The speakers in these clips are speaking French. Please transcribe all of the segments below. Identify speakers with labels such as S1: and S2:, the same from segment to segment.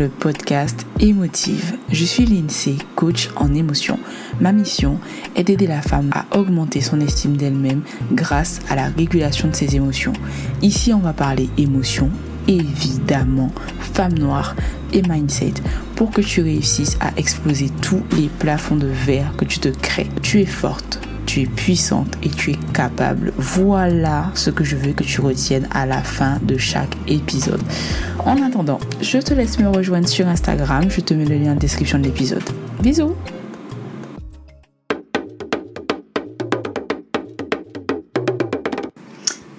S1: le podcast Émotive. Je suis Lindsay, coach en émotion. Ma mission est d'aider la femme à augmenter son estime d'elle-même grâce à la régulation de ses émotions. Ici, on va parler émotion, évidemment, femme noire et mindset pour que tu réussisses à exploser tous les plafonds de verre que tu te crées. Tu es forte tu es puissante et tu es capable. Voilà ce que je veux que tu retiennes à la fin de chaque épisode. En attendant, je te laisse me rejoindre sur Instagram. Je te mets le lien en description de l'épisode. Bisous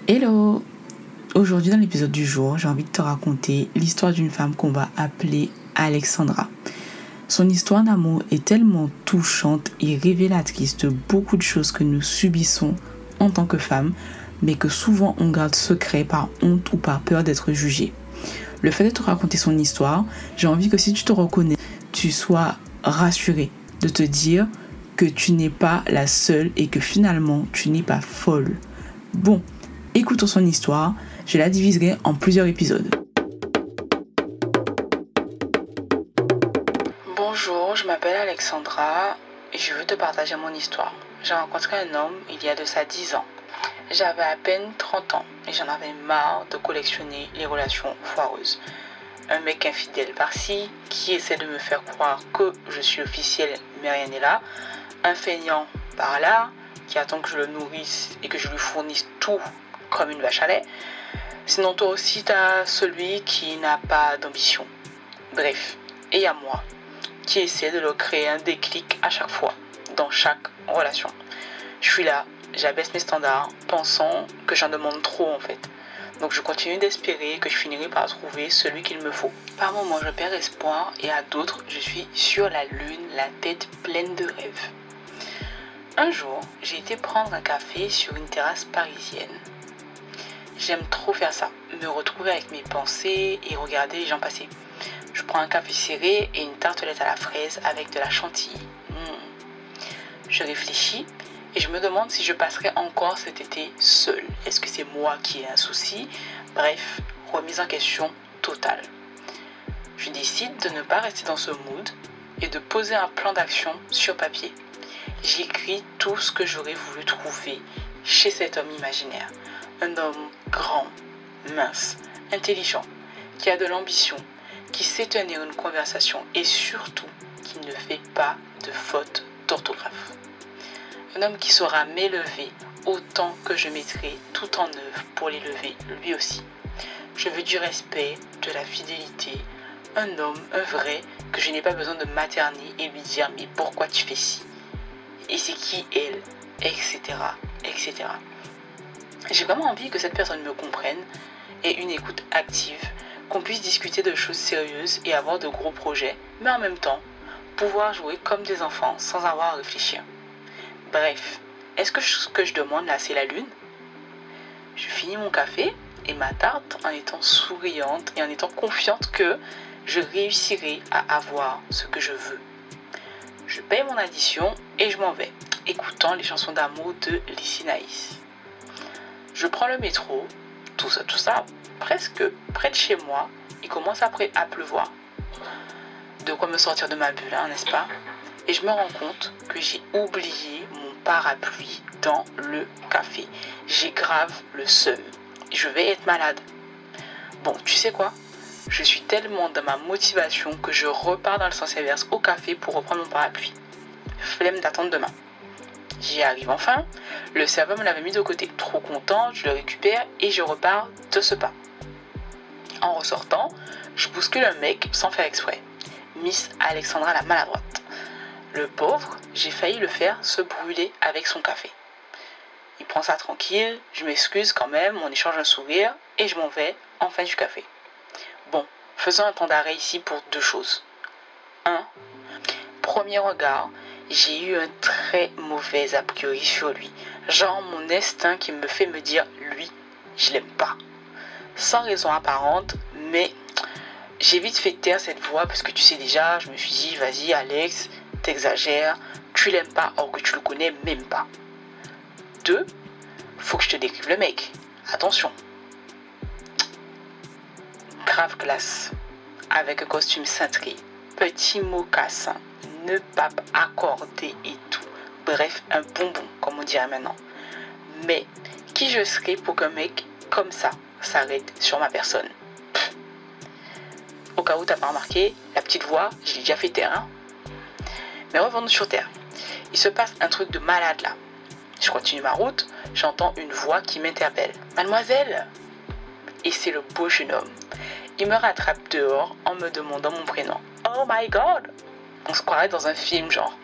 S1: Hello Aujourd'hui dans l'épisode du jour, j'ai envie de te raconter l'histoire d'une femme qu'on va appeler Alexandra. Son histoire d'amour est tellement touchante et révélatrice de beaucoup de choses que nous subissons en tant que femmes, mais que souvent on garde secret par honte ou par peur d'être jugée. Le fait de te raconter son histoire, j'ai envie que si tu te reconnais, tu sois rassuré de te dire que tu n'es pas la seule et que finalement tu n'es pas folle. Bon, écoutons son histoire, je la diviserai en plusieurs épisodes. M'appelle Alexandra et je veux te partager mon histoire. J'ai rencontré un homme il y a de ça 10 ans. J'avais à peine 30 ans et j'en avais marre de collectionner les relations foireuses. Un mec infidèle par-ci qui essaie de me faire croire que je suis officielle mais rien n'est là. Un feignant par-là qui attend que je le nourrisse et que je lui fournisse tout comme une vache à lait. Sinon toi aussi t'as celui qui n'a pas d'ambition. Bref, et à moi qui essaie de leur créer un déclic à chaque fois, dans chaque relation. Je suis là, j'abaisse mes standards, pensant que j'en demande trop en fait. Donc je continue d'espérer que je finirai par trouver celui qu'il me faut. Par moments, je perds espoir et à d'autres, je suis sur la lune, la tête pleine de rêves. Un jour, j'ai été prendre un café sur une terrasse parisienne. J'aime trop faire ça, me retrouver avec mes pensées et regarder les gens passer. Un café serré et une tartelette à la fraise avec de la chantilly. Hmm. Je réfléchis et je me demande si je passerai encore cet été seule. Est-ce que c'est moi qui ai un souci? Bref, remise en question totale. Je décide de ne pas rester dans ce mood et de poser un plan d'action sur papier. J'écris tout ce que j'aurais voulu trouver chez cet homme imaginaire. Un homme grand, mince, intelligent, qui a de l'ambition, qui sait tenir une conversation et surtout qui ne fait pas de faute d'orthographe. Un homme qui saura m'élever autant que je mettrai tout en œuvre pour l'élever lui aussi. Je veux du respect, de la fidélité, un homme, un vrai, que je n'ai pas besoin de materner et lui dire mais pourquoi tu fais ci? Et c'est qui elle? Etc. etc. J'ai vraiment envie que cette personne me comprenne et une écoute active qu'on puisse discuter de choses sérieuses et avoir de gros projets, mais en même temps, pouvoir jouer comme des enfants sans avoir à réfléchir. Bref, est-ce que ce que je demande là, c'est la lune? Je finis mon café et ma tarte en étant souriante et en étant confiante que je réussirai à avoir ce que je veux. Je paye mon addition et je m'en vais, écoutant les chansons d'amour de Lissy Je prends le métro, tout ça, tout ça, presque près de chez moi, il commence à, à pleuvoir. De quoi me sortir de ma bulle, hein, n'est-ce pas? Et je me rends compte que j'ai oublié mon parapluie dans le café. J'ai grave le seum. Je vais être malade. Bon, tu sais quoi? Je suis tellement dans ma motivation que je repars dans le sens inverse au café pour reprendre mon parapluie. Flemme d'attendre demain. J'y arrive enfin. Le serveur me l'avait mis de côté. Trop content, je le récupère et je repars de ce pas. En ressortant, je bouscule un mec sans faire exprès. Miss Alexandra la maladroite. Le pauvre, j'ai failli le faire se brûler avec son café. Il prend ça tranquille, je m'excuse quand même, on échange un sourire et je m'en vais en fin du café. Bon, faisons un temps d'arrêt ici pour deux choses. Un, Premier regard, j'ai eu un très mauvais a priori sur lui. Genre mon instinct qui me fait me dire lui, je l'aime pas sans raison apparente, mais j'ai vite fait taire cette voix parce que tu sais déjà, je me suis dit, vas-y Alex, t'exagères, tu l'aimes pas or que tu le connais même pas. Deux, faut que je te décrive le mec. Attention. Grave classe. avec un costume cintré, petit mocassin, ne pape accordé et tout. Bref, un bonbon, comme on dirait maintenant. Mais qui je serais pour qu'un mec comme ça s'arrête sur ma personne? Au cas où t'as pas remarqué, la petite voix, j'ai déjà fait terrain. Mais revenons sur terre. Il se passe un truc de malade là. Je continue ma route, j'entends une voix qui m'interpelle. Mademoiselle? Et c'est le beau jeune homme. Il me rattrape dehors en me demandant mon prénom. Oh my god On se croirait dans un film genre.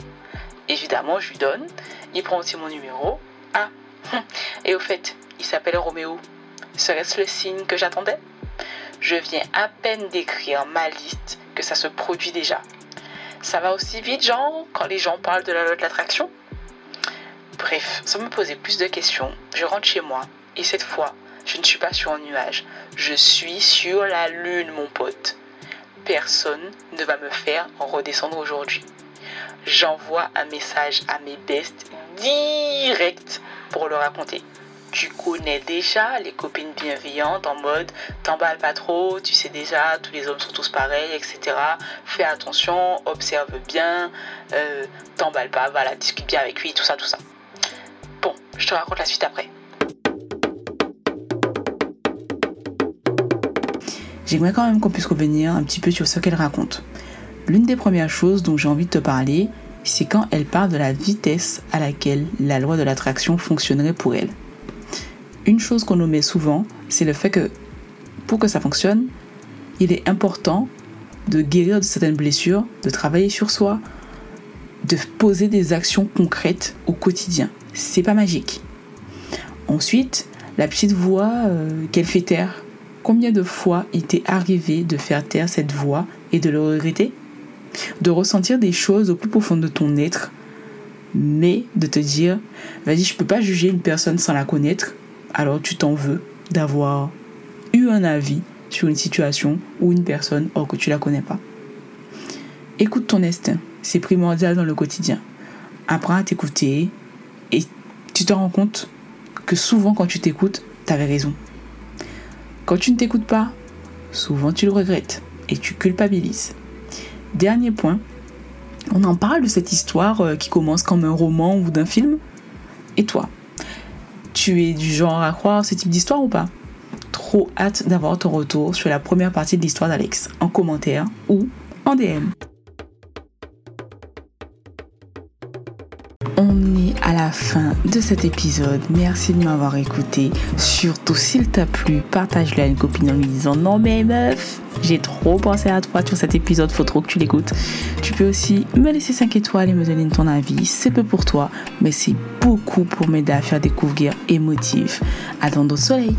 S1: Évidemment, je lui donne. Il prend aussi mon numéro. Ah Et au fait, il s'appelle Roméo. Serait-ce le signe que j'attendais? Je viens à peine d'écrire ma liste que ça se produit déjà. Ça va aussi vite, genre, quand les gens parlent de la loi de l'attraction? Bref, sans me poser plus de questions, je rentre chez moi et cette fois, je ne suis pas sur un nuage. Je suis sur la lune, mon pote. Personne ne va me faire redescendre aujourd'hui. J'envoie un message à mes bestes direct pour leur raconter. Tu connais déjà les copines bienveillantes en mode t'emballes pas trop, tu sais déjà, tous les hommes sont tous pareils, etc. Fais attention, observe bien, euh, t'emballe pas, voilà, discute bien avec lui, tout ça, tout ça. Bon, je te raconte la suite après.
S2: J'aimerais quand même qu'on puisse revenir un petit peu sur ce qu'elle raconte. L'une des premières choses dont j'ai envie de te parler, c'est quand elle parle de la vitesse à laquelle la loi de l'attraction fonctionnerait pour elle. Une chose qu'on omet souvent, c'est le fait que pour que ça fonctionne, il est important de guérir de certaines blessures, de travailler sur soi, de poser des actions concrètes au quotidien. C'est pas magique. Ensuite, la petite voix euh, qu'elle fait taire. Combien de fois il t'est arrivé de faire taire cette voix et de le regretter? De ressentir des choses au plus profond de ton être, mais de te dire, vas-y, je peux pas juger une personne sans la connaître, alors tu t'en veux d'avoir eu un avis sur une situation ou une personne or que tu la connais pas. Écoute ton instinct, c'est primordial dans le quotidien. Apprends à t'écouter et tu te rends compte que souvent quand tu t'écoutes, tu avais raison. Quand tu ne t'écoutes pas, souvent tu le regrettes et tu culpabilises. Dernier point, on en parle de cette histoire euh, qui commence comme un roman ou d'un film. Et toi Tu es du genre à croire ce type d'histoire ou pas? Trop hâte d'avoir ton retour sur la première partie de l'histoire d'Alex en commentaire ou en DM. Fin de cet épisode. Merci de m'avoir écouté. Surtout, s'il t'a plu, partage-le à une copine en lui disant Non, mais meuf, j'ai trop pensé à toi sur cet épisode, faut trop que tu l'écoutes. Tu peux aussi me laisser 5 étoiles et me donner ton avis. C'est peu pour toi, mais c'est beaucoup pour m'aider à faire découvrir émotif. À au soleil.